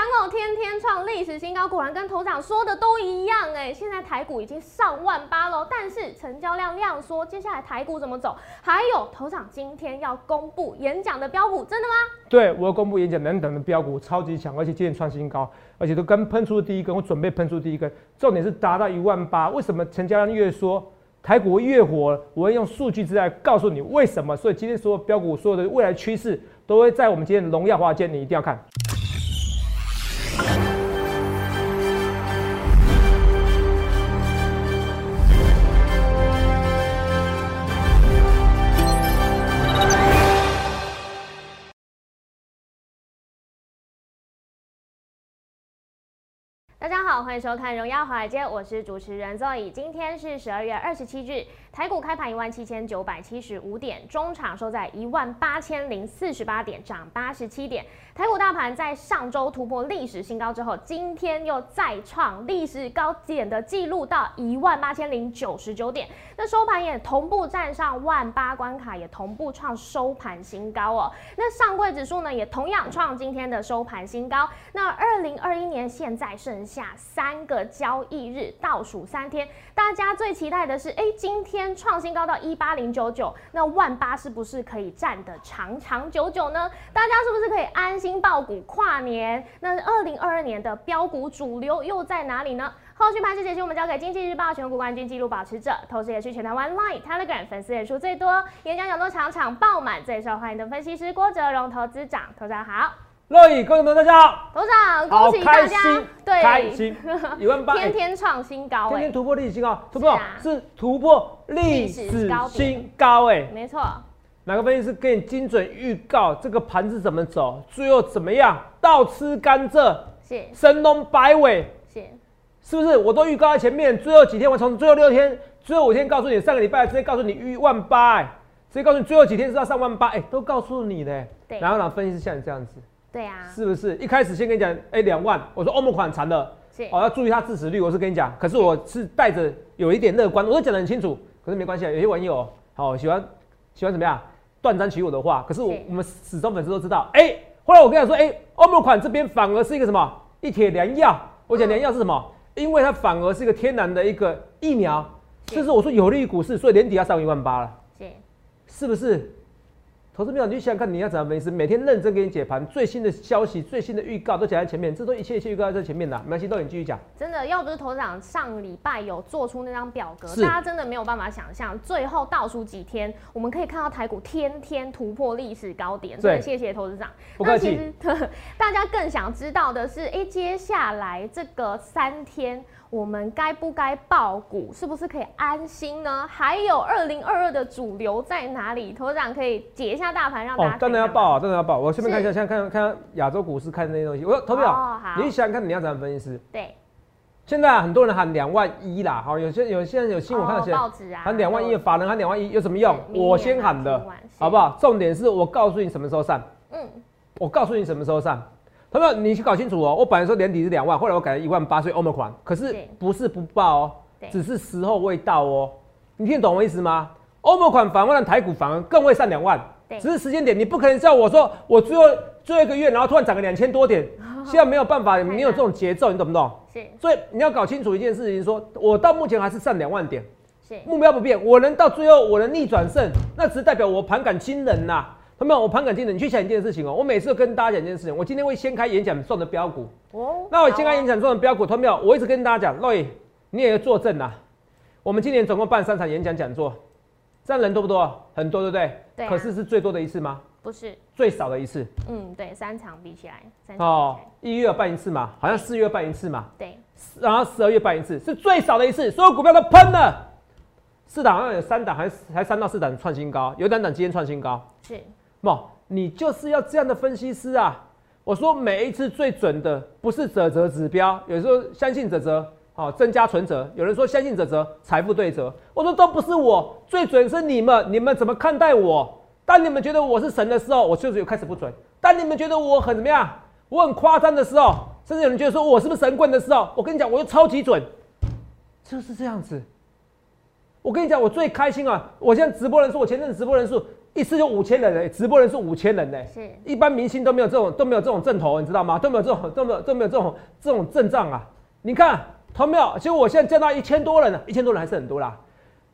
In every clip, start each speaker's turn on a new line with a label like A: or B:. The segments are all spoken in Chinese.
A: 强哦，天天创历史新高，果然跟头长说的都一样哎。现在台股已经上万八喽，但是成交量量缩，接下来台股怎么走？还有头长今天要公布演讲的标股，真的吗？
B: 对，我要公布演讲等等的标股，超级强，而且今天创新高，而且都跟喷出第一根，我准备喷出第一根，重点是达到一万八。为什么成交量越缩，台股越火？我会用数据资料告诉你为什么。所以今天所有标股，所有的未来趋势，都会在我们今天荣耀华间，你一定要看。
A: 大家好，欢迎收看《荣耀华尔街》，我是主持人 Zoe。今天是十二月二十七日，台股开盘一万七千九百七十五点，中场收在一万八千零四十八点，涨八十七点。台股大盘在上周突破历史新高之后，今天又再创历史高点的记录，到一万八千零九十九点。那收盘也同步站上万八关卡，也同步创收盘新高哦。那上柜指数呢，也同样创今天的收盘新高。那二零二一年现在剩下三个交易日，倒数三天，大家最期待的是，哎，今天创新高到一八零九九，那万八是不是可以站得长长久久呢？大家是不是可以安心爆股跨年？那二零二二年的标股主流又在哪里呢？后续盘势解析，我们交给经济日报全国冠军纪录保持者，同时也是全台湾 Line、Telegram 粉丝人数最多、演讲讲座场场爆满、最受欢迎的分析师郭哲荣投资长，投资长好。
B: 乐意，各位朋友大家好，
A: 董事
B: 长，
A: 恭喜大家。
B: 开心，一万八，
A: 天天创新高哎
B: 天天，突破历史新高，突破
A: 是
B: 突破历
A: 历
B: 史新高哎。
A: 没错，
B: 哪个分析师给你精准预告这个盘子怎么走，最后怎么样？倒吃甘蔗，
A: 是。
B: 神龙摆尾，
A: 是，
B: 是不是？我都预告在前面，最后几天我从最后六天、最后五天告诉你，上个礼拜直接告诉你一万八，哎，直接告诉你最后几天是要上万八，哎，都告诉你的。
A: 对。
B: 然后呢，分析师像你这样子，
A: 对啊，
B: 是不是？一开始先跟你讲，哎，两万，我说欧盟款惨了，
A: 是。
B: 哦，要注意它致死率，我是跟你讲，可是我是。带着有一点乐观，我都讲得很清楚，可是没关系啊，有些网友好、喜欢喜欢怎么样断章取义我的话，可是我
A: 是。
B: 我们始终粉丝都知道，哎、后来我跟你讲说，哎、欧盟款这边反而是一个什么？一铁良药，我讲良药是什么？因为它反而是一个天然的一个疫苗，
A: 是。
B: 这是我说有利于股市，所以年底要上一万八了，
A: 是，
B: 是不是？投资朋友，你去想想看，你要怎么分析？每天认真给你解盘，最新的消息、最新的预告都讲在前面，这都一切一切预告在前面的，没关系，都你继续讲。
A: 真的，要不是头长上礼拜有做出那张表格，大家真的没有办法想象，最后倒数几天，我们可以看到台股天天突破历史高点。真的
B: 对
A: 谢谢投资长。
B: 不客气
A: 大家更想知道的是，哎、接下来这个三天。我们该不该爆股？是不是可以安心呢？还有二零二二的主流在哪里？头长可以解一下大盘，让大家
B: 哦，当然要
A: 看看吗
B: 报啊，当然要爆。我顺便看一下，
A: 是
B: 现在看看亚洲股市看那些东西。我说投票，
A: 哦好
B: 你去想想看，你要怎么分析师？
A: 对，
B: 现在啊很多人喊两万一啦，好，有些有现在有新闻看到
A: 哦报纸啊，
B: 喊两万一，法人喊两万一有什么用？我先喊的好不好？重点是我告诉你什么时候上，
A: 嗯，
B: 我告诉你什么时候上。朋友，你去搞清楚哦。我本来说年底是两万，后来我改了一万八，所以欧盟款，可是不是不报哦，只是时候未到哦。你听得懂我意思吗？欧盟款反而让台股反而更会上两万，
A: 对。
B: 只是时间点，你不可能叫我说我最后最后一个月，然后突然涨个两千多点，现在没有办法，
A: 难
B: 没有这种节奏，你懂不懂？
A: 是。
B: 所以你要搞清楚一件事情说我到目前还是上两万点，目标不变，我能到最后我能逆转胜，那只是代表我盘感惊人呐、他们我盘感惊人，你去想一件事情哦，我每次都跟大家讲一件事情，我今天会先开演讲送的标股，
A: 哦
B: 那我先开演讲送的标股，他们有，我一直跟大家讲，洛伊你也要作证呐、我们今年总共办三场演讲讲座，这样人多不多？很多，对不对？
A: 对啊。
B: 可是是最多的一次吗？
A: 不是，
B: 最少的一次？
A: 嗯，对，三场比起来，三场
B: 哦一月有办一次嘛，好像四月办一次嘛，
A: 对，
B: 然后十二月办一次，是最少的一次，所有股票都喷了。四档好像有三档，还是还三到四档创新高，有两档今天创新高。
A: 是，
B: 不，你就是要这样的分析师啊！我说每一次最准的不是泽泽指标，有时候相信泽泽，好增加存折；有人说相信泽泽，财富对折。我说都不是我，最准是你们，你们怎么看待我？当你们觉得我是神的时候，我就是有开始不准；当你们觉得我很怎么样，我很夸张的时候，甚至有人觉得说我是不是神棍的时候，我跟你讲，我又超级准，就是这样子。我跟你讲，我最开心啊！我现在直播人数，我前阵子直播人数一次就五千人嘞，直播人数五千人嘞，
A: 是
B: 一般明星都没有这种都没有这种阵头，你知道吗？都没有这种都没有都没有这种这种阵仗啊！你看，同没有？结果我现在见到一千多人了，一千多人还是很多啦。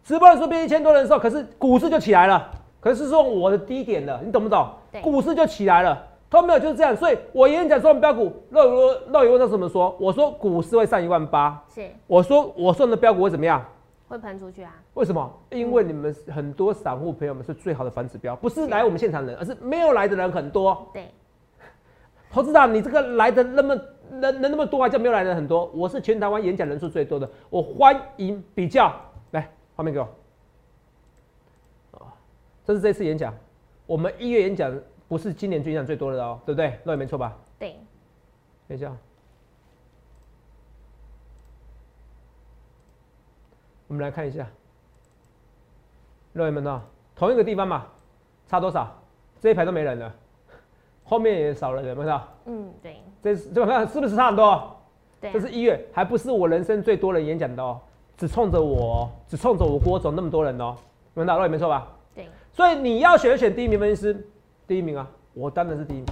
B: 直播人数变一千多人的时候，可是股市就起来了，可是说我的低点了，你懂不懂？股市就起来了，同没有？就是这样，所以我演讲说我们标股，肉肉肉友问他怎么说？我说股市会上一万八，
A: 是
B: 我说我说的标股会怎么样？
A: 会喷出去啊？
B: 为什么？因为你们很多散户朋友们是最好的反指标，不是来我们现场人，而是没有来的人很多。
A: 对，
B: 投资长，你这个来的那么人人那么多，还叫没有来的很多？我是全台湾演讲人数最多的，我欢迎比较。来，画面给我。啊，这是这次演讲，我们一月演讲不是今年演讲最多的哦，对不对？那也没错吧？
A: 对。
B: 等一下。我们来看一下，各位们呢，同一个地方嘛，差多少？这一排都没人了，后面也少了人，没有？
A: 嗯，对。
B: 这这看是不是差很多？
A: 对。
B: 这是一月，还不是我人生最多人演讲的哦，只冲着我，只冲着我郭总那么多人哦，你们打到没错吧？
A: 对。
B: 所以你要选选第一名分析师，第一名啊，我当然是第一名。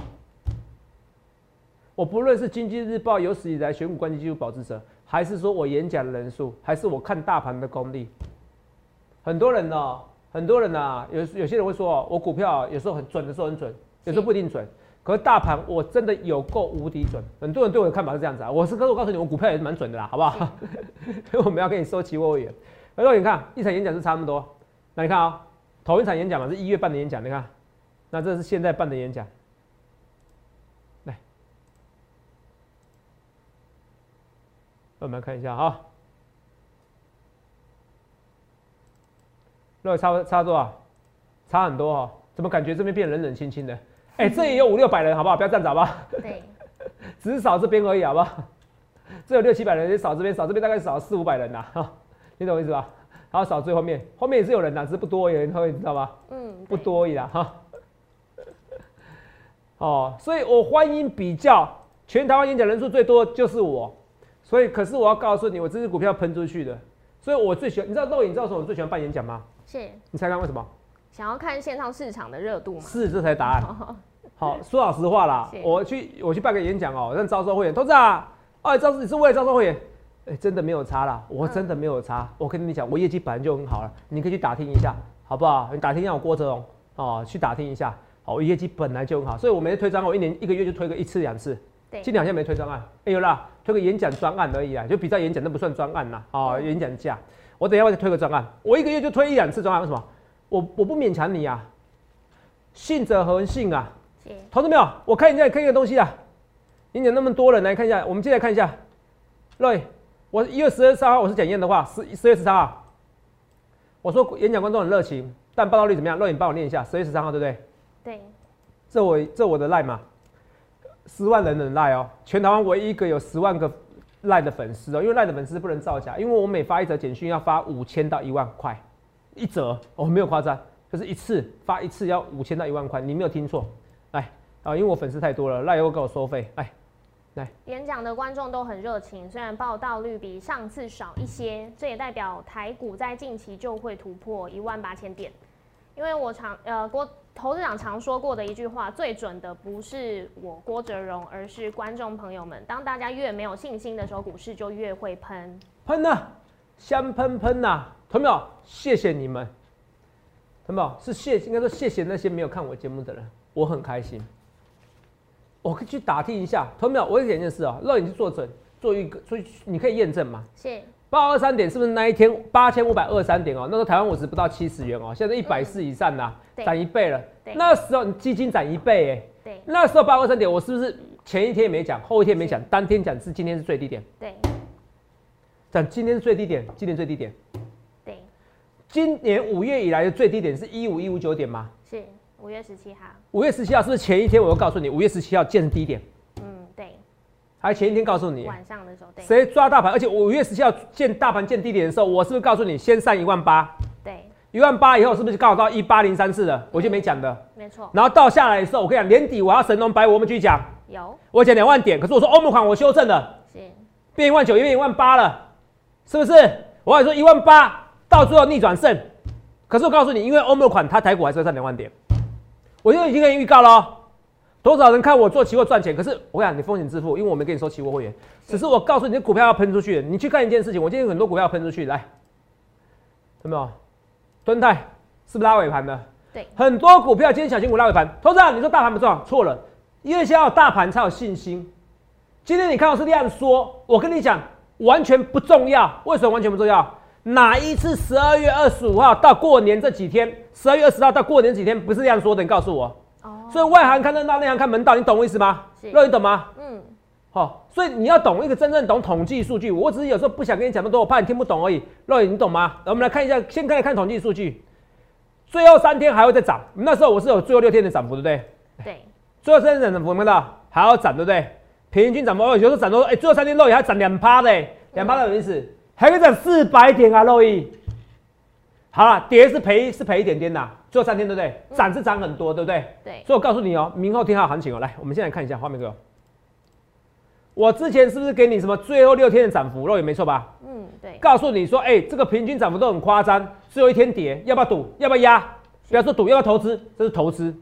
B: 我不论是经济日报有史以来选股关键技术保持者。还是说我演讲的人数，还是我看大盘的功力？很多人呢，很多人呐，有有些人会说，我股票有时候很准的时候很准，有时候不一定准。可是大盘我真的有够无敌准。很多人对我的看法是这样子啊，我是可是我告诉你，我股票也是蛮准的啦，好不好？所 以我们要跟你收期货会员。而且你看一场演讲是差那么多，那你看啊，头一场演讲嘛是一月半的演讲，你看，那这是现在办的演讲。我们看一下哈，那差差多少？差很多哈，怎么感觉这边变冷冷清清的？哎，这也有五六百人，好不好？不要站着，好不好？
A: 对，
B: 只是少这边而已，好不好？这有六七百人，少这边少这边大概少四五百人呐，哈，你懂我意思吧？然后少最后面，后面也是有人呐，只是不多而已，你知道吧？嗯，不多而已啦，哈。哦，所以我欢迎比较，全台湾演讲人数最多就是我。所以，可是我要告诉你，我这只股票喷出去的，所以我最喜欢。你知道露影，你知道什么？我最喜欢办演讲吗？
A: 是。
B: 你猜看为什么？
A: 想要看线上市场的热度吗？
B: 是，这才答案。好，说老实话啦，我去我去办个演讲哦，让招收会员，投资啊，哦，招你是为了招收会员，哎，真的没有差啦，我真的没有差。我跟你讲，我业绩本来就很好了，你可以去打听一下，好不好？你打听一下我郭哲荣哦，去打听一下，好，我业绩本来就很好，所以我每次推张我一年一个月就推个一次两次。近两天没推专案，哎有啦，推个演讲专案而已啊，就比较演讲，那不算专案呐。啊，演讲价，我等一下我再推个专案，我一个月就推一两次专案，为什么？我我不勉强你啊，信者恒信啊。投资没有？我看一下看一个东西啊，演讲那么多人来看一下，我们进来看一下。对，我一月十二三号我是检验的话，十十月十三号，我说演讲观众很热情，但报道率怎么样？瑞你帮我念一下，十月十三号对不对？
A: 对。
B: 这我这我的赖嘛。十万人的赖哦，全台湾唯一一个有十万个赖的粉丝哦，因为赖的粉丝不能造假，因为我每发一则简讯要发五千到一万块一则，我没有夸张，就是一次发一次要五千到一万块，你没有听错，来啊，因为我粉丝太多了，赖又给我收费，来来。
A: 演讲的观众都很热情，虽然报道率比上次少一些，这也代表台股在近期就会突破一万八千点，因为我常呃郭。投资长常说过的一句话，最准的不是我郭哲荣，而是观众朋友们。当大家越没有信心的时候，股市就越会喷
B: 喷呐，香喷喷呐！同没有？谢谢你们，同没有？是谢，应该说谢谢那些没有看我节目的人，我很开心。我可以去打听一下，同没有？我有一件事啊，让你去做准，做一个，所以你可以验证嘛。
A: 是。
B: 八二三点是不是那一天八千五百二三点哦？那时候台湾五十不到七十元哦，现在一百四以上啦，涨一倍了。那时候你基金涨一倍哎。
A: 对。
B: 那时候八二三点，我是不是前一天没讲，后一天没讲，当天讲是今天是最低点？
A: 对。
B: 讲今天是最低点，今年最低点。
A: 对。
B: 今年五月以来的最低点是一五一五九点吗？
A: 是五月十七号。
B: 五月十七号是不是前一天我又告诉你，五月十七号见低点？还前一天告诉你，
A: 晚上的时候，
B: 谁抓大盘？而且五月十七号见大盘见低点的时候，我是不是告诉你先上一万八？
A: 对，
B: 一万八以后是不是刚好到一八零三四了？我就没讲的，
A: 没错。
B: 然后到下来的时候，我跟你讲，年底我要神龙摆我们继续讲。
A: 有，
B: 我讲两万点，可是我说欧盟款我修正了，是变一万九，变一万八了，是不是？我还说一万八，到最后逆转胜，可是我告诉你，因为欧盟款它台股还是要上两万点，我就已经跟你预告了。多少人看我做期货赚钱？可是我讲你风险自负，因为我没跟你收期货会员，只是我告诉你，股票要喷出去。你去看一件事情，我今天很多股票要喷出去，来，有没有？蹲泰是不是拉尾盘的？
A: 对，
B: 很多股票今天小型股拉尾盘。投资者，你说大盘不重要？错了，因为先要大盘才有信心。今天你看到是量缩，我跟你讲，完全不重要。为什么完全不重要？哪一次十二月二十五号到过年这几天，十二月二十号到过年几天不是量缩的？你告诉我。所以外行看热闹，内行看门道，你懂我意思吗？乐，你懂吗？嗯，好，所以你要懂一个真正懂统计数据。我只是有时候不想跟你讲那么多，我怕你听不懂而已。乐，你懂吗？我们来看一下，先看看统计数据。最后三天还会再涨，那时候我是有最后六天的涨幅，对不对？
A: 对。
B: 最后三天涨幅，看到还要涨，对不对？平均涨幅，有时候涨多，哎，最后三天肉也还涨两趴的，两趴的有意思，还可以涨四百点啊，肉一。好了，跌是赔是赔一点点的。最后三天对不对？涨是涨很多，对不对？
A: 对。
B: 所以我告诉你哦，明后天还有行情哦。来，我们现在看一下画面哥。我之前是不是给你什么最后六天的涨幅？肉也没错吧？嗯，对。告诉你说，哎，这个平均涨幅都很夸张，最后一天跌，要不要赌？要不要压？不要说赌，要不要投资？这是投资。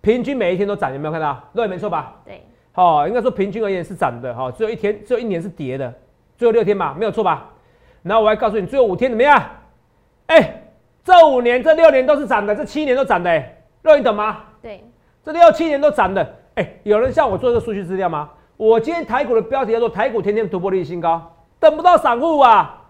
B: 平均每一天都涨，有没有看到？肉也没错吧？
A: 对。
B: 好，应该说平均而言是涨的哈。最后一天，最后一年是跌的，最后六天嘛，没有错吧？然后我还告诉你，最后五天怎么样？哎。这五年、这六年都是涨的，这七年都涨的，哎，肉你懂吗？
A: 对，
B: 这六七年都涨的，哎，有人像我做这个数据资料吗？我今天台股的标题叫做“台股天天突破历史新高”，等不到散户啊，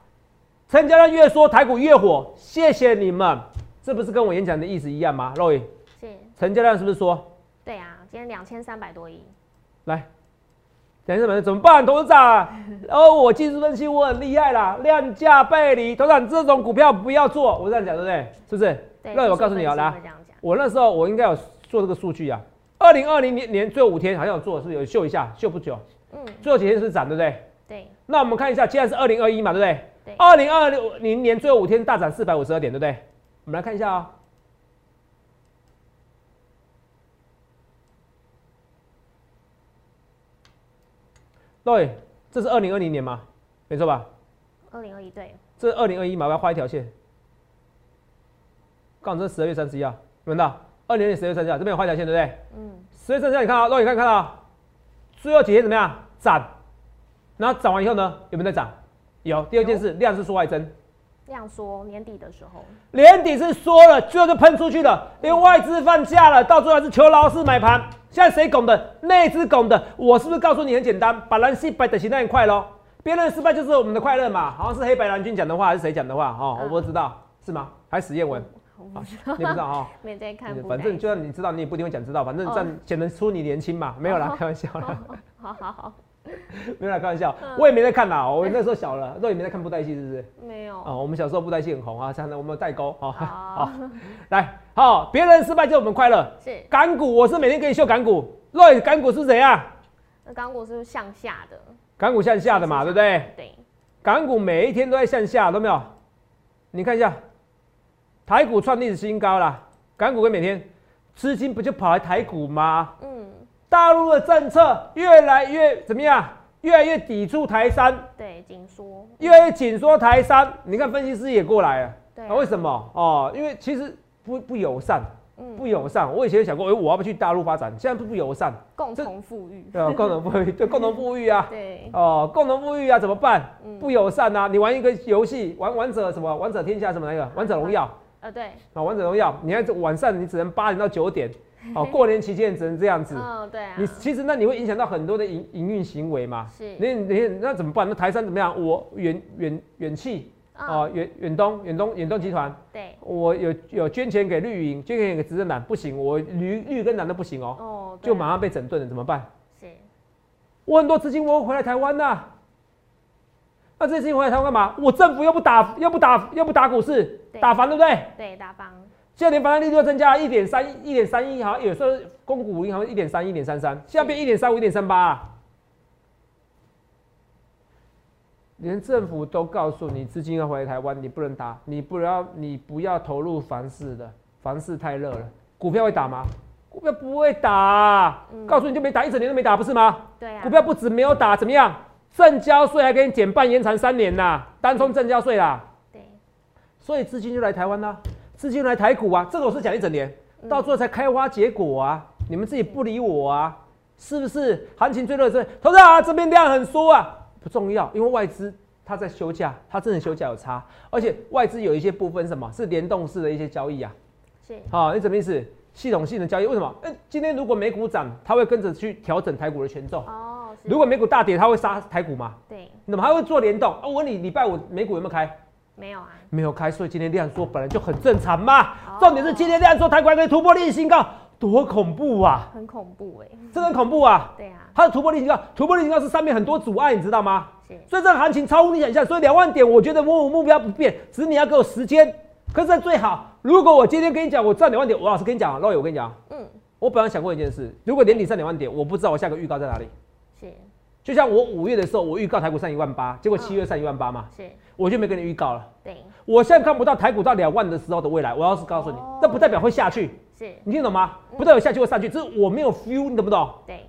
B: 成交量越说台股越火，谢谢你们，这不是跟我演讲的意思一样吗？肉宇，
A: 是，
B: 成交量是不是说？
A: 对啊，今天两千三百多亿，
B: 来。等一下，怎么办，董事长？哦，我技术分析我很厉害啦，量价背离，董事长这种股票不要做，我这样讲对不对？是不是？那我告诉你啊，来，我那时候我应该有做这个数据啊。二零二零年年最后五天好像有做，是有秀一下，秀不久。嗯。最后几天是涨，对不对？
A: 对。
B: 那我们看一下，现在是二零二一嘛，对不对？
A: 对。
B: 二零二零年最后五天大涨四百五十二点，对不对？我们来看一下啊。对，这是二零二零年嘛？没错吧？
A: 二零二一对。
B: 这是二零二一嘛？我要画一条线。刚这十二月三十一号，闻到？二零年十二月三十一号，这边有画一条线，对不对？嗯。十月三十一，你看啊，肉眼看看到，最后几天怎么样？涨。然后涨完以后呢，有没有在涨？有。第二件事，量是缩外增。
A: 量缩，年底的时候。
B: 年底是缩了，最后就喷出去了，因为外资放假了，到最后还是求老师买盘。现在谁拱的？内资拱的。我是不是告诉你很简单？把人失败的形态很快喽。别人失败就是我们的快乐嘛。好像是黑白蓝军讲的话，还是谁讲的话？哈，我不知道，是吗？还是史艳文？你不知道哈？
A: 没在看。
B: 反正就算你知道，你也不一定会讲知道。反正这样显得出你年轻嘛。没有啦，开玩笑啦。
A: 好好好。
B: 没有啦，开玩笑。我也没在看啦，我那时候小了，都也没在看布袋戏，是不是？
A: 没有。
B: 哦，我们小时候布袋戏很红啊，像我们代沟啊。好，来，好，别人失败就我们快乐。
A: 是。
B: 港股，我是每天给你秀港股。对，港股是怎样？
A: 那港股是向下的。
B: 港股向下的嘛，对不对？
A: 对。
B: 港股每一天都在向下，都没有？你看一下，台股创历史新高啦。港股跟每天资金不就跑来台股吗？嗯。大陆的政策越来越怎么样？越来越抵触台商。
A: 对，紧缩。
B: 越来越紧缩台商。你看分析师也过来了。
A: 对。
B: 为什么？哦，因为其实不不友善。不友善，我以前想过，哎，我要不去大陆发展？现在不不友善，
A: 共同富裕，
B: 对啊，共同富裕，对，共同富裕啊，
A: 对，
B: 哦，共同富裕啊，怎么办？不友善啊！你玩一个游戏，玩王者什么？王者天下什么那个？王者荣耀，
A: 呃，对，
B: 啊，王者荣耀，你看晚上你只能八点到九点，哦，过年期间只能这样子，
A: 嗯，对啊，
B: 你其实那你会影响到很多的营营运行为嘛？
A: 是，
B: 你你那怎么办？那台山怎么样？我远远远气。哦，远远东远东远东集团，
A: 对，
B: 我有有捐钱给绿营，捐钱给执政党，不行，我绿绿跟蓝都不行哦，哦，就马上被整顿了，怎么办？
A: 是，
B: 我很多资金我回来台湾呐，那这些资金回来台湾干嘛？我政府又不打又不打又不打股市，打房对不对？
A: 对，打房。
B: 现在连房贷利率都增加一点三一点三一，好像有时候公股银行一点三一点三三，现在变一点三五一点三八。连政府都告诉你资金要回台湾，你不能打，你不要你不要投入房市的，房市太热了。股票会打吗？股票不会打，告诉你就没打，一整年都没打，不是吗？
A: 对啊。
B: 股票不止没有打，怎么样？正交税还给你减半，延长三年呐，单冲正交税啦。
A: 对。
B: 所以资金就来台湾啦，资金来台股啊，这个我是讲一整年，到最后才开花结果啊，你们自己不理我啊，是不是？行情最热是，投资啊，这边量很缩啊，不重要，因为外资它在休假，它真的休假有差，而且外资有一些部分什么是联动式的一些交易啊，
A: 是
B: 好，你什么意思？系统性的交易，为什么？哎，今天如果美股涨，它会跟着去调整台股的权重。
A: 哦，
B: 如果美股大跌，它会杀台股吗？
A: 对
B: 那么还会做联动？啊，我问你，礼拜五美股有没有开？
A: 没有啊，
B: 没有开，所以今天量缩本来就很正常嘛。
A: 哦
B: 重点是今天量缩，台股还可以突破历史新高，多恐怖啊！
A: 很恐怖哎，
B: 真的很恐怖啊！
A: 对啊，
B: 它的突破历史新高，突破历史新高是上面很多阻碍，你知道吗？
A: 是
B: 所以这个行情超乎你想象，所以两万点，我觉得我目标不变，只是你要给我时间。可是最好，如果我今天跟你讲我赚两万点，我老实跟你讲啊，肉友，我跟你讲啊，
A: 嗯
B: 我本来想过一件事，如果年底上两万点，我不知道我下个预告在哪里。
A: 是
B: 就像我五月的时候，我预告台股上一万八，结果七月上一万八嘛，
A: 是，
B: 我就没跟你预告了。
A: 对。
B: 我现在看不到台股到两万的时候的未来，我要是告诉你
A: 哦，
B: 这不代表会下去，
A: 是，
B: 你听懂吗？不代表下去会上去，只是我没有 feel，你懂不懂？
A: 对。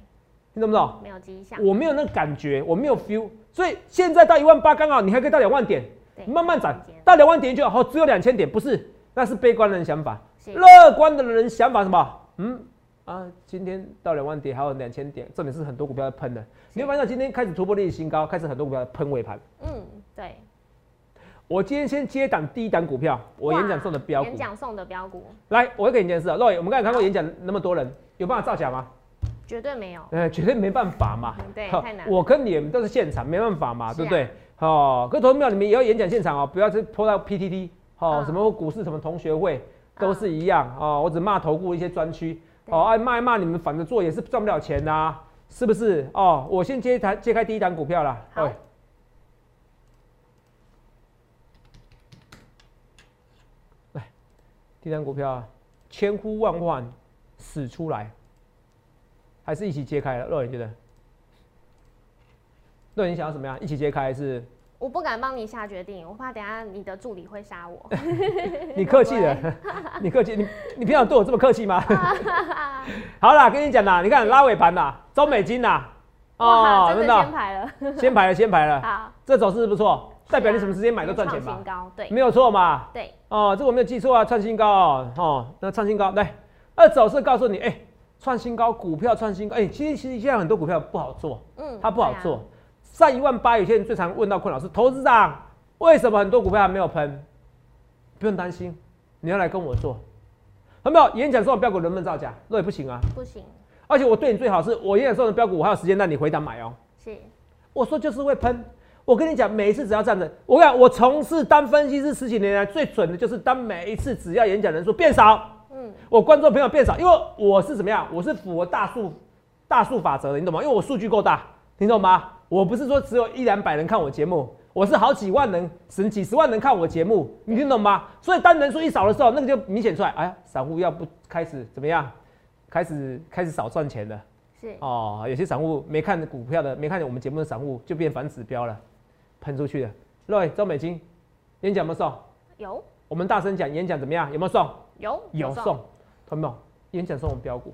B: 你懂不懂？
A: 没有迹象，
B: 我没有那个感觉，我没有 feel，所以现在到一万八刚好，你还可以到两万点，慢慢涨，到两万点就好，只有两千点，不是？那是悲观的人想法，
A: 是。
B: 乐观的人想法什么？嗯啊，今天到两万点还有两千点，重点是很多股票在喷的，你会发现今天开始突破历史新高，开始很多股票在喷尾盘。
A: 嗯对，
B: 我今天先接档第一档股票，我演讲送的标股
A: 演。讲送的标股
B: 来，我会给你一件事啊，洛伟，我们刚才看过演讲那么多人，有办法造假吗？
A: 绝对没有，
B: 呃，绝对没办法嘛。
A: 嗯对太难
B: 我跟你们都是现场，没办法嘛，对不对？哦，各位投资票，你们也要演讲现场哦，不要去拖到 PTT，哦，
A: 嗯
B: 什么股市什么同学会都是一样哦。我只骂投顾一些专区，哦，爱骂一骂你们反正做也是赚不了钱呐、是不是？哦，我先揭台揭开第一档股票啦。
A: 好
B: 哎来，第一档股票啊，千呼万唤始出来，还是一起揭开了？肉眼觉得，肉眼想要怎么样？一起揭开还是
A: 我不敢帮你下决定，我怕等下你的助理会杀我。
B: 你客气了？你客气，你你平常对我这么客气吗？好啦，跟你讲啦，你看拉尾盘啦，中美金啦，
A: 哦，真的
B: 的。
A: 先排了，
B: 先排了，先排了，
A: 好，
B: 这走势不错，代表你什么时间买都赚钱吧
A: 创新？高，对。
B: 没有错嘛。
A: 对，
B: 哦，这我没有记错啊，创新高哦，哦，那创新高来，那走势告诉你，哎、创新高，股票创新高，哎、其实其实现在很多股票不好做，
A: 嗯
B: 它不好做，上一万八，有些人最常问到困扰是，投资长为什么很多股票还没有喷？不用担心，你要来跟我做，有没有？演讲说的标股能不能造假？那也不行啊，
A: 不行，
B: 而且我对你最好是我演讲说的标股，我还有时间让你回档买哦。
A: 是
B: 我说就是会喷。我跟你讲，每一次只要这样子，我讲我从事当分析师十几年来，最准的就是当每一次只要演讲人数变少，
A: 嗯
B: 我观众朋友变少，因为我是怎么样？我是符合大数大数法则的，你懂吗？因为我数据够大，你懂吗？我不是说只有一两百人看我节目，我是好几万人、甚至几十万人看我节目，你听懂吗？所以当人数一少的时候，那个就明显出来，哎呀，散户要不开始怎么样？开始开始少赚钱了。
A: 是
B: 哦，有些散户没看股票的，没看我们节目的散户就变反指标了，喷出去了。Roy 周美金演讲有没有送？
A: 有
B: 我们大声讲演讲怎么样？有没有送？
A: 有
B: 有送，看到没有？演讲送我们标股。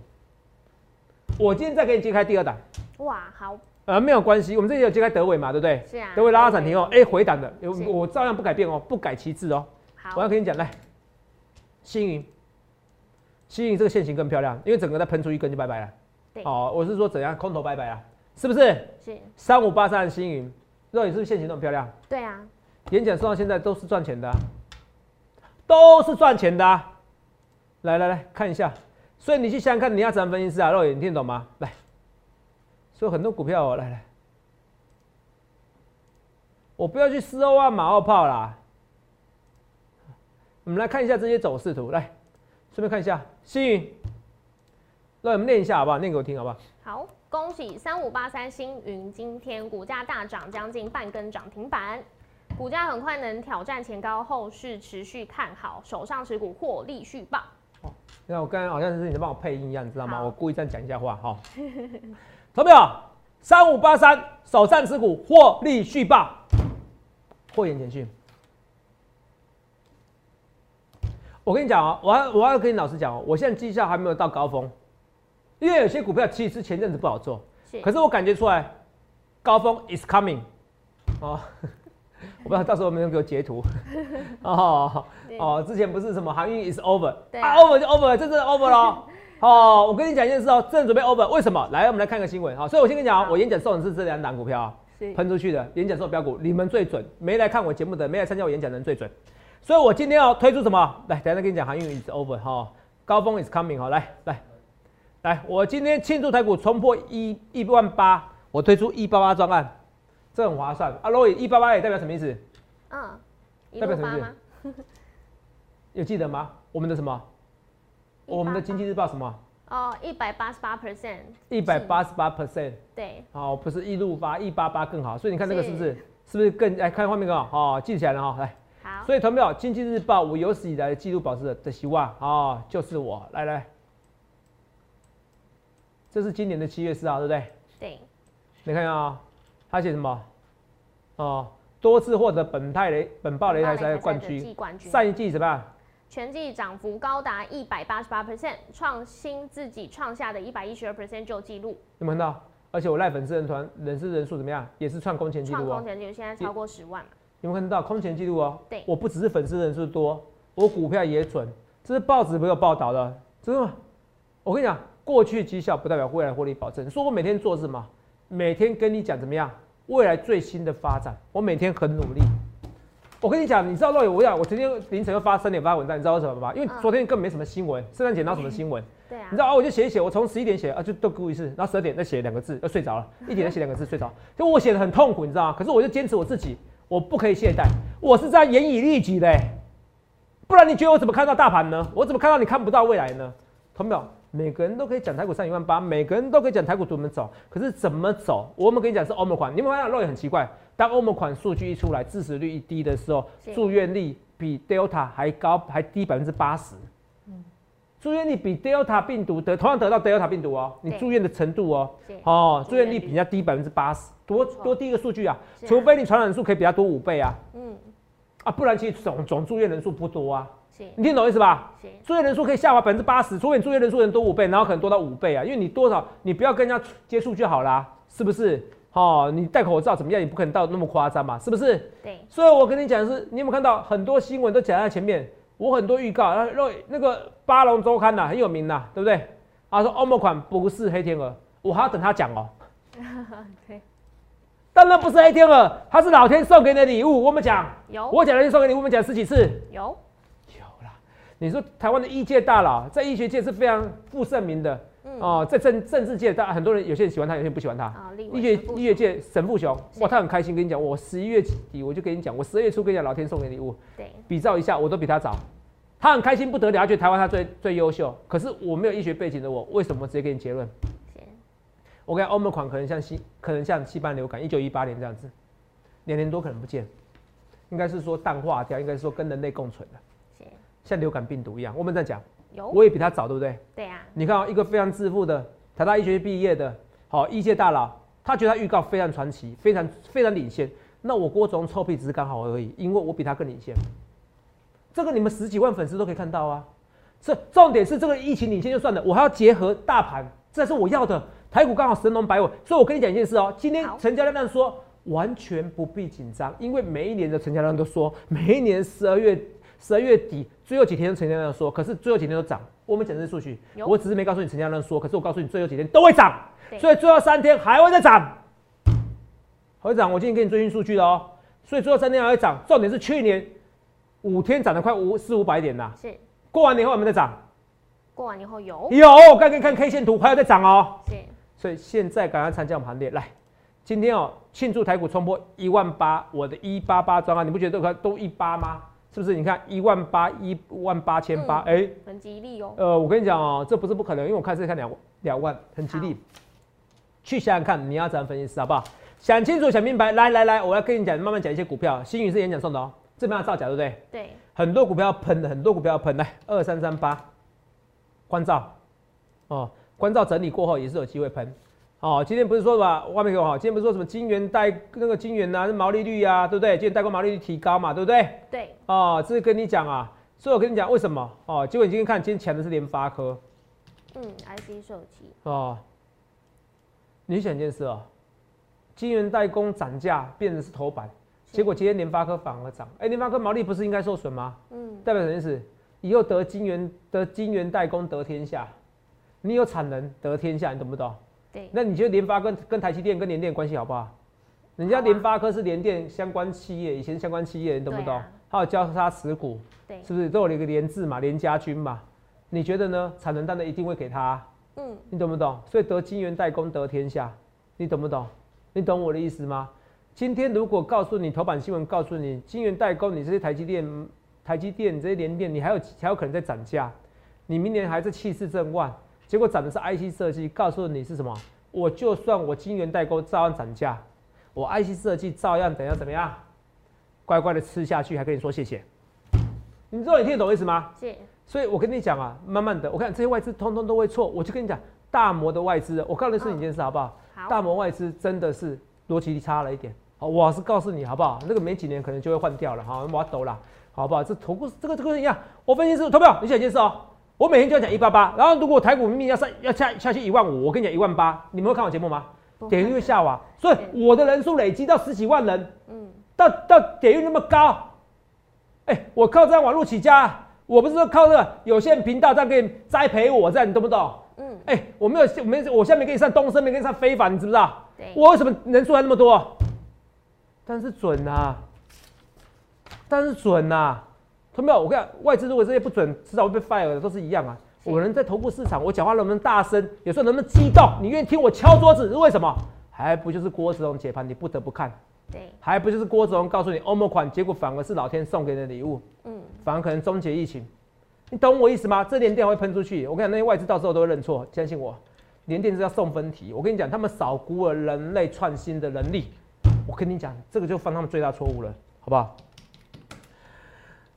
B: 我今天再给你揭开第二档，
A: 哇，好
B: 呃，没有关系，我们这里有揭开德伟嘛，对不对？
A: 是啊，
B: 德伟拉到涨停哦，哎、回档的，
A: 我
B: 我照样不改变哦，不改其志哦。我要跟你讲，来，星云，星云这个线型更漂亮，因为整个再喷出一根就拜拜了。
A: 对
B: 哦，我是说怎样空头拜拜啊，是不是？
A: 是，
B: 三五八三的星云，肉眼是不是线型都很漂亮？
A: 对啊，
B: 演讲送到现在都是赚钱的啊、都是赚钱的、啊。来来来看一下，所以你去想想看，你要怎样分析师啊？肉眼你听得懂吗？来，所以很多股票哦，来来，我不要去四欧啊马后炮啦。我们来看一下这些走势图，来，顺便看一下星云，让我们念一下好不好？念给我听好不好？
A: 好，恭喜三五八三星云今天股价大涨将近半根涨停板，股价很快能挑战前高，后市持续看好，手上持股获利续报。
B: 你看我刚刚好像是你在帮我配音一样，你知道吗？我故意这样讲一下话哈。投票三五八三，首战持股获利续报，霍言简讯。我跟你讲哦，我要我要跟你老实讲哦，我现在绩效还没有到高峰，因为有些股票其实前阵子不好做，
A: 是，
B: 可是我感觉出来高峰 is coming 哦，我不知道到时候有没有给我截图。哦哦，之前不是什么航运 is over，
A: 对
B: 啊 over 就 over，真正 over 了。哦，我跟你讲一件事哦，正准备 over，为什么？来，我们来看个新闻。哦，所以我先跟你讲哦，我演讲送的是这两档股票喷出去的演讲受标股，你们最准。没来看我节目的，没来参加我演讲的人最准。所以我今天要推出什么？来，等下再跟你讲，航运 is over 哈、高峰 is coming 哈、来来来，我今天庆祝台股冲破一一万八，我推出一八八专案，这很划算。啊，罗伊一八八也代表什么意思？
A: 嗯，一
B: 代表什么意思？有记得吗？我们的什么？我们的经济日报什么？
A: 哦，一百八十八 percent，
B: 一百八十八 percent。
A: 对，
B: 好，不是一路发一八八更好，所以你看这个
A: 是
B: 是不是是不是更来看画面更好？哦，记起来了哈、来。
A: 好，
B: 所以，投票，经济日报我有史以来的纪录保持者的希望啊、哦，就是我。来来，这是今年的七月四号，对不对？
A: 对，
B: 你看啊、他写什么？哦，多次获得本泰雷本报擂台赛的冠军，一季什么样？
A: 全季涨幅高达一百八十八 percent，创新自己创下的一百一十二 percent 旧纪录，
B: 有没有看到？而且我赖粉丝人团人事人数怎么样？也是创空前纪录哦
A: 创空。前纪录，现在超过十万嘛，
B: 有没有看到空前纪录哦？
A: 对
B: 我不只是粉丝人数多，我股票也准，这是报纸没有报道的，真的吗？我跟你讲，过去绩效不代表未来获利保证。说我每天做什么？每天跟你讲怎么样，未来最新的发展，我每天很努力。我跟你讲，你知道若有我讲，我昨天凌晨又发三点发文章，你知道为什么吗？因为
A: 嗯
B: 昨天根本没什么新闻，圣诞节哪有什么新闻？
A: 对啊
B: 你知，道啊，我就写一写，我从十一点写啊，就都故一次，然后十二点再写两个字，又睡着了，一点再写两个字睡着，就我写的很痛苦，你知道吗？可是我就坚持我自己，我不可以懈怠，我是在严以律己的、欸，不然你觉得我怎么看到大盘呢？我怎么看到你看不到未来呢？同没有？每个人都可以讲台股上一万八，每个人都可以讲台股怎么走，可是怎么走？我们跟你讲是欧盟款，你有没有发现肉也很奇怪？当欧盟款数据一出来，致死率一低的时候，住院率比 Delta 还高，还低百分之八十。住院率比 Delta 病毒得同样得到 Delta 病毒哦，你住院的程度哦，哦，住
A: 住院率
B: 比人家低百分之八十，多多低一个数据啊，
A: 啊。
B: 除非你传染数可以比他多五倍啊，
A: 嗯，
B: 啊，不然其实总总住院人数不多啊，
A: 是
B: 你听懂意思吧？
A: 是，
B: 住院人数可以下滑百分之八十，除非你住院人数人多五倍，然后可能多到五倍啊，因为你多少你不要跟人家接触就好啦，是不是？哦，你戴口罩怎么样？也不可能到那么夸张嘛，是不是？
A: 对，
B: 所以我跟你讲的是，你有没有看到很多新闻都讲在前面？我很多预告，然后那个巴龙周刊呐、很有名呐、对不对？他说欧盟款不是黑天鹅，我还要等他讲哦。
A: 对，
B: 但那不是黑天鹅，它是老天送给你的礼物。我们讲，
A: 有
B: 我讲了就送给你，我们讲十几次
A: 有。
B: 你说台湾的医界大佬，在医学界是非常负盛名的
A: 嗯，
B: 哦，在政政治界，大很多人有些人喜欢他，有些人不喜欢他。医学医学界神父雄，哇，他很开心跟你讲，我十一月底我就跟你讲，我十二月初跟你讲，老天送给你礼物，
A: 对，
B: 比照一下，我都比他早。他很开心不得了，他觉得台湾他最最优秀。可是我没有医学背景的我，为什么直接给你结论？
A: 是，
B: 我跟欧盟款可能像西，可能像西班流感，一九一八年这样子，两年多可能不见，应该是说淡化掉，应该是说跟人类共存的，
A: 是，
B: 像流感病毒一样。我们在讲，
A: 有，
B: 我也比他早，对不对？
A: 对啊，
B: 你看、哦，一个非常致富的台大医学院毕业的，好医界大佬，他觉得他预告非常传奇，非常非常领先。那我郭总臭屁只是刚好而已，因为我比他更领先。这个你们十几万粉丝都可以看到啊。这重点是这个疫情领先就算了，我还要结合大盘，这是我要的。台股刚好神龙摆尾，所以我跟你讲一件事哦，今天成交量量说完全不必紧张，因为每一年的成交量都说，每一年十二月十二月底最后几天的成交量说，可是最后几天都涨。我们讲的是数据，我只是没告诉你成交量说，可是我告诉你最后几天都会涨，所以最后三天还会再涨，还会涨。我今天给你最新数据了哦，所以最后三天还会涨。重点是去年五天涨了快五四五百点呐，
A: 是，
B: 过完年后有没有再涨？
A: 过完年后有，
B: 有，我刚给你看 K 线图，还要再涨哦。
A: 是，
B: 所以现在赶快参加我们行列，来，今天哦，庆祝台股冲破一万八，我的一八八专案，你不觉得都快都一八吗？是不是？你看一万八一万八千八，哎，
A: 很吉利哦，
B: 呃，我跟你讲哦，这不是不可能，因为我看是看两两万，很吉利。去想想看，你要怎样分析师好不好？想清楚，想明白，来来来，我要跟你讲，慢慢讲一些股票。新宇是演讲送的哦，这边要造假，对不对？
A: 对，
B: 很多股票要喷的，很多股票要喷。来，二三三八，关照，哦，关照整理过后也是有机会喷。哦，今天不是说吧，外面给我好，今天不是说什么金元代那个金元呐、啊，毛利率啊，对不对？今天代工毛利率提高嘛，对不对？
A: 对，
B: 哦，这是跟你讲啊，所以我跟你讲为什么哦？结果你今天看，今天抢的是联发科
A: 嗯，IC 手机，
B: 哦。你想一件事哦，金元代工涨价变成是头版，结果今天联发科反而涨，哎，联发科毛利不是应该受损吗？嗯，代表什么意思？以后得金元得金元代工得天下，你有产能得天下，你懂不懂？
A: 对，
B: 那你觉得联发跟跟台积电跟联电关系好不好？人家联发科是联电相关企业，以前相关企业，你懂不懂？还有交叉持股，
A: 对，
B: 是不是都有一个联字嘛，联家军嘛？你觉得呢？产能单的一定会给他，嗯，你懂不懂？所以得金元代工得天下，你懂不懂？你懂我的意思吗？今天如果告诉你头版新闻告诉你金元代工，你这些台积电、台积电这些联电，你还有还有可能在涨价，你明年还是气势正旺，结果涨的是 IC 设计，告诉你是什么？我就算我金元代工照样涨价。我 IC 设计照样怎样怎么样，乖乖的吃下去，还跟你说谢谢。你知道你听得懂意思吗？
A: 谢。
B: 所以我跟你讲啊，慢慢的，我看这些外资通通都会错。我就跟你讲，大摩的外资，我告诉你是一件事好不好？
A: 好。
B: 大摩外资真的是逻辑差了一点。好，我是告诉你好不好？那个没几年可能就会换掉了哈，我抖了，好不好？这投顾这个这个一样，我分析是投票，你想一件事哦，我每天就要讲一八八，然后如果台股明明要上要下下去一万五，我跟你讲一万八，你们会看我节目吗？点阅率下滑，所以我的人数累积到十几万人，嗯，到到点阅那么高，哎，我靠这样网络起家，我不是说靠这个有线频道在给你栽培我，这样你懂不懂？嗯，哎，我没有没我下面给你上东升，没给你上非凡，你知不知道？我为什么人数还那么多？但是准呐，但是准呐，同没有？我看外资如果这些不准，迟早会被 fire 的，都是一样啊。我能在头部市场，我讲话能不能大声？有时候能不能激动？你愿意听我敲桌子是为什么？还不就是郭子龙解盘，你不得不看。
A: 对，
B: 还不就是郭子龙告诉你欧盟款，结果反而是老天送给你的礼物。嗯，反而可能终结疫情。你懂我意思吗？这连电会喷出去。我跟你讲，那些外资到时候都会认错，相信我。连电是要送分题。我跟你讲，他们少估了人类创新的能力。我跟你讲，这个就犯他们最大错误了，好不好？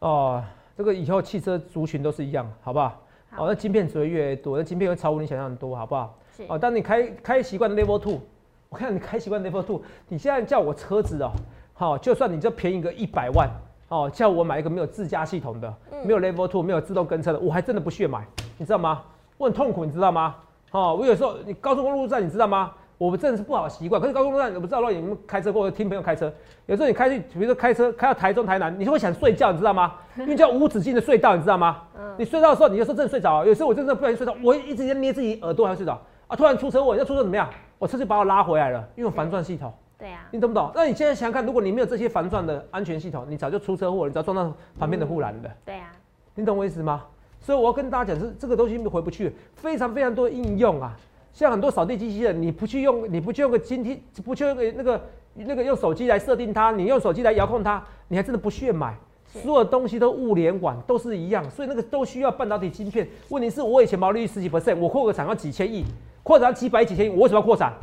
B: 哦，这个以后汽车族群都是一样，好不好？哦，那晶片只会越来越多，那晶片会超乎你想象的多，好不好？哦，当你开开习惯 Level Two，我看你开习惯 Level Two，你现在叫我车子哦，好，就算你这便宜个一百万，哦，叫我买一个没有自家系统的，没有 Level Two，没有自动跟车的，我还真的不屑买，你知道吗？我很痛苦，你知道吗？哦，我有时候你高速公路站，你知道吗？我们真的是不好习惯。可是高速公路站，我不知道你们开车或者听朋友开车，有时候你开去，比如说开车开到台中、台南，你就会想睡觉，你知道吗？因为叫无止境的隧道，你知道吗？嗯。你睡觉的时候，你有时候真的睡着，有时候我真的不小心睡着，我一直在捏自己耳朵还睡着啊！突然出车祸，要出车怎么样？我车就把我拉回来了，因为防撞系统。
A: 对啊。
B: 你懂不懂？那你现在想想看，如果你没有这些防撞的安全系统，你早就出车祸，你早撞到旁边的护栏的。
A: 对啊。
B: 你懂我意思吗？所以我要跟大家讲，是这个东西回不去，非常非常多的应用啊。像很多扫地机器人，你不去用，你不去用个今天，不去用个那个那个用手机来设定它，你用手机来遥控它，你还真的不屑买。所有东西都物联网，都是一样，所以那个都需要半导体芯片。问题是我以前毛利率十几 percent，我扩个厂要几千亿，扩产几百几千亿，我为什么要扩产？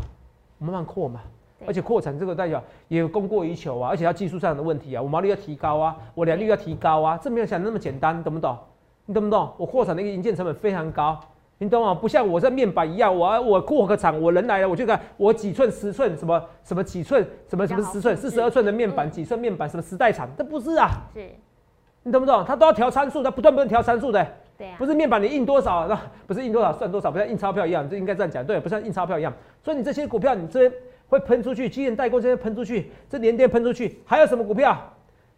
B: 慢慢扩嘛，而且扩产这个代表也供过于求啊，而且要技术上的问题啊，我毛利要提高啊，我良率要提高啊，这没有想那么简单，懂不懂？你懂不懂？我扩产的一个营建成本非常高。你懂吗？不像我在面板一样，我我过个场，我人来了，我就看我几寸十寸什么什么几寸什么什么十寸四十二寸的面板几寸面板什么时代厂，这不是啊？
A: 是，
B: 你懂不懂？它都要调参数，它不断不断调参数的。
A: 对啊。
B: 不是面板你印多少，那不是印多少算多少，不像印钞票一样，这应该这样讲，对，不像印钞票一样。所以你这些股票，你这边会喷出去，基源代工这边喷出去，这连跌喷出去，还有什么股票？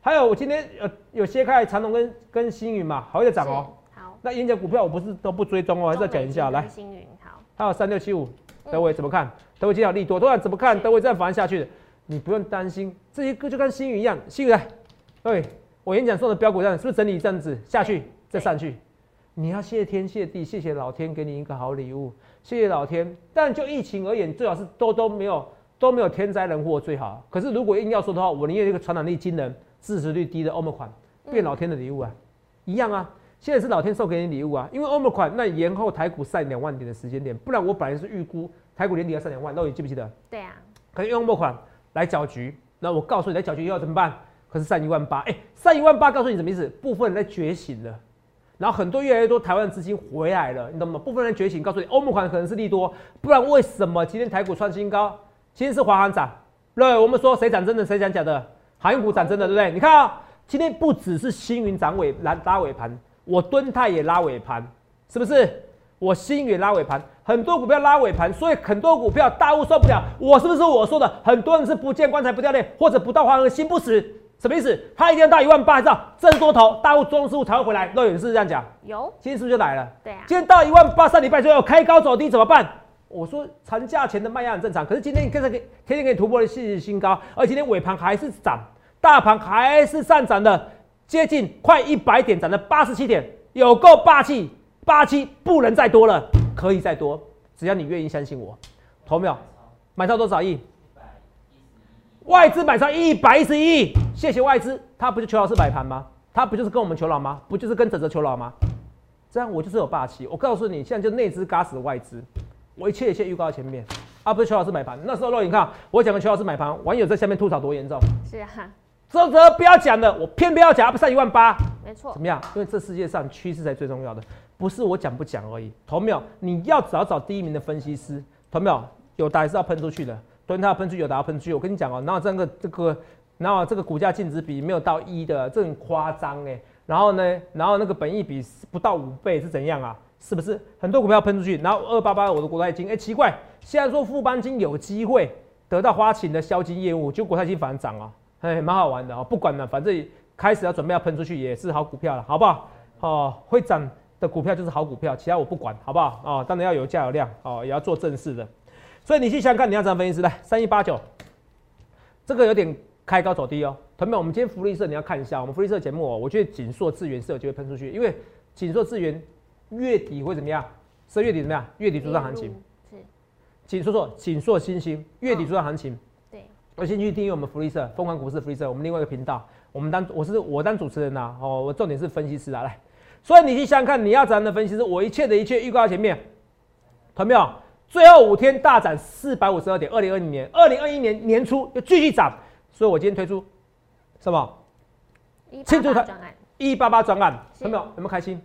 B: 还有我今天呃有切开长隆跟跟星宇嘛，好在涨哦。那演讲股票我不是都不追踪哦，还是要讲一下来。
A: 星云好，
B: 还有三六七五，德伟怎么看？德伟今天利多，多然怎么看？德伟这样反下去的，你不用担心，这些歌就跟星云一样，星云来，对我演讲送的标股这样，是不是整理一阵子下去再上去？你要谢天谢地，谢谢老天给你一个好礼物，谢谢老天。但就疫情而言，最好是都都没有都没有天灾人祸最好。可是如果硬要说的话，我宁愿一个传染力惊人、致死率低的欧盟款变老天的礼物啊，一样啊。现在是老天送给你礼物啊，因为欧盟款那延后台股上两万点的时间点，不然我本来是预估台股年底要上两万，那你记不记得？
A: 对啊。
B: 可以用欧盟款来搅局，那我告诉你，来搅局要怎么办？可是上一万八，哎，上一万八，告诉你什么意思？部分人在觉醒了，然后很多越来越多台湾资金回来了，你懂吗？部分人觉醒，告诉你欧盟款可能是利多，不然为什么今天台股创新高？今天是华航涨，对，我们说谁涨真的，谁讲假的？航运股涨真的，对不对？你看啊，今天不只是星云涨尾拉拉尾盘。我蹲泰也拉尾盘，是不是？我新宇拉尾盘，很多股票拉尾盘，所以很多股票大户受不了。我是不是我说的？很多人是不见棺材不掉泪，或者不到黄河心不死，什么意思？他一定要到一万八，知道这是多头，大户中师傅才会回来。都有人是这样讲，
A: 有，
B: 今天是不是就来了？
A: 对啊，
B: 今天到一万八，上礼拜就要开高走低怎么办？我说长假前的卖压很正常，可是今天你跟着给天天给你突破了历史新高，而今天尾盘还是涨，大盘还是上涨的，接近快一百点，涨了八十七点，有够霸气。霸气不能再多了，可以再多，只要你愿意相信我。投没有，买超多少亿？外资买超一百一十亿，谢谢外资。他不就求老师摆盘吗？他不就是跟我们求老吗？不就是跟泽泽求老吗？这样我就是有霸气。我告诉你，现在就内资嘎死外资，我一切一切预告在前面，啊不是求老师买盘。那时候若你看我讲的求老师买盘，网友在下面吐槽多严重。
A: 是啊，
B: 泽泽不要讲了，我偏偏要讲，不上一万八。
A: 没错。
B: 怎么样？因为这世界上趋势才最重要的。不是我讲不讲而已，同没有？你要找找第一名的分析师，同没有？有打还是要喷出去的，蹲它要喷出去，有打要喷出去。我跟你讲哦，然后这个这个，然后这个股价净值比没有到一的，这很夸张哎。然后呢，然后那个本益比不到五倍是怎样啊？是不是很多股票喷出去？然后二八八我的国泰金，哎，奇怪，现在说富邦金有机会得到花旗的销金业务，就国泰金反而涨啊，哎，蛮好玩的哦。不管了，反正开始要准备要喷出去，也是好股票了，好不好？哦，会涨。的股票就是好股票，其他我不管，好不好？哦，当然要有价有量，哦，也要做正事的。所以你去想想看，你要怎样分析师来？三一八九，这个有点开高走低哦。同学们，我们今天福利社你要看一下，我们福利社节目哦，我觉得锦硕智源是有机会喷出去，因为锦硕智源月底会怎么样？十月底怎么样？月底主涨行情是。锦硕硕锦硕新星月底主涨行情。
A: 对。
B: 我先去订阅我们福利社疯狂股市福利社，我们另外一个频道，我们当我是我当主持人呐，哦，我重点是分析师啊，来。所以你去想想看，你要怎样的分析？师我一切的一切预告在前面，看到没有？最后五天大涨四百五十二点，二零二零年、二零二一年年初又继续涨，所以我今天推出什么？
A: 庆祝它
B: 一八八专案，看到没有？有没有开心？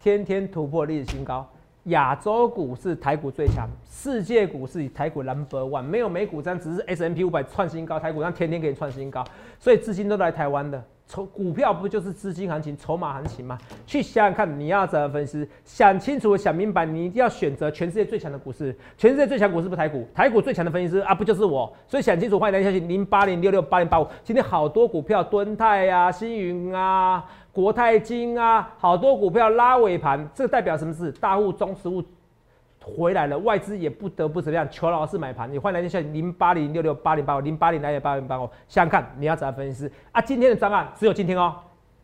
B: 天天突破历史新高，亚洲股市台股最强，世界股市以台股 number one，没有美股这样，只是 S M P 五百创新高，台股上天天给你创新高，所以资金都来台湾的。筹股票不就是资金行情、筹码行情吗？去想想看，你要怎样分析？想清楚、想明白，你一定要选择全世界最强的股市。全世界最强股市不是台股，台股最强的分析师啊，不就是我？所以想清楚，欢迎来消息零八零六六八零八五。今天好多股票，敦泰啊、星云啊、国泰金啊，好多股票拉尾盘，这代表什么事？大户、中实物。回来了，外资也不得不怎么样，求老师买盘。你换来电，像零八零六六八零八五零八零来点八零八五，想想看你要怎样分析啊？今天的专案只有今天哦，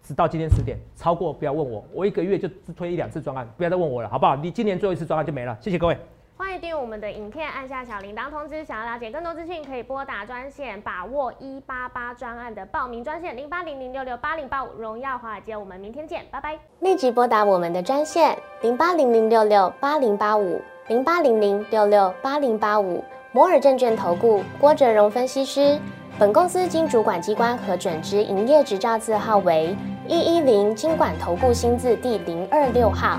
B: 直到今天十点，超过不要问我，我一个月就只推一两次专案，不要再问我了，好不好？你今年最后一次专案就没了，谢谢各位。
A: 欢迎订阅我们的影片，按下小铃铛通知。想要了解更多资讯，可以拨打专线，把握一八八专案的报名专线零八零零六六八零八五。荣耀华尔街，我们明天见，拜拜。
C: 立即拨打我们的专线零八零零六六八零八五。零八零零六六八零八五摩尔证券投顾郭哲荣分析师，本公司经主管机关核准之营业执照字号为一一零金管投顾新字第零二六号。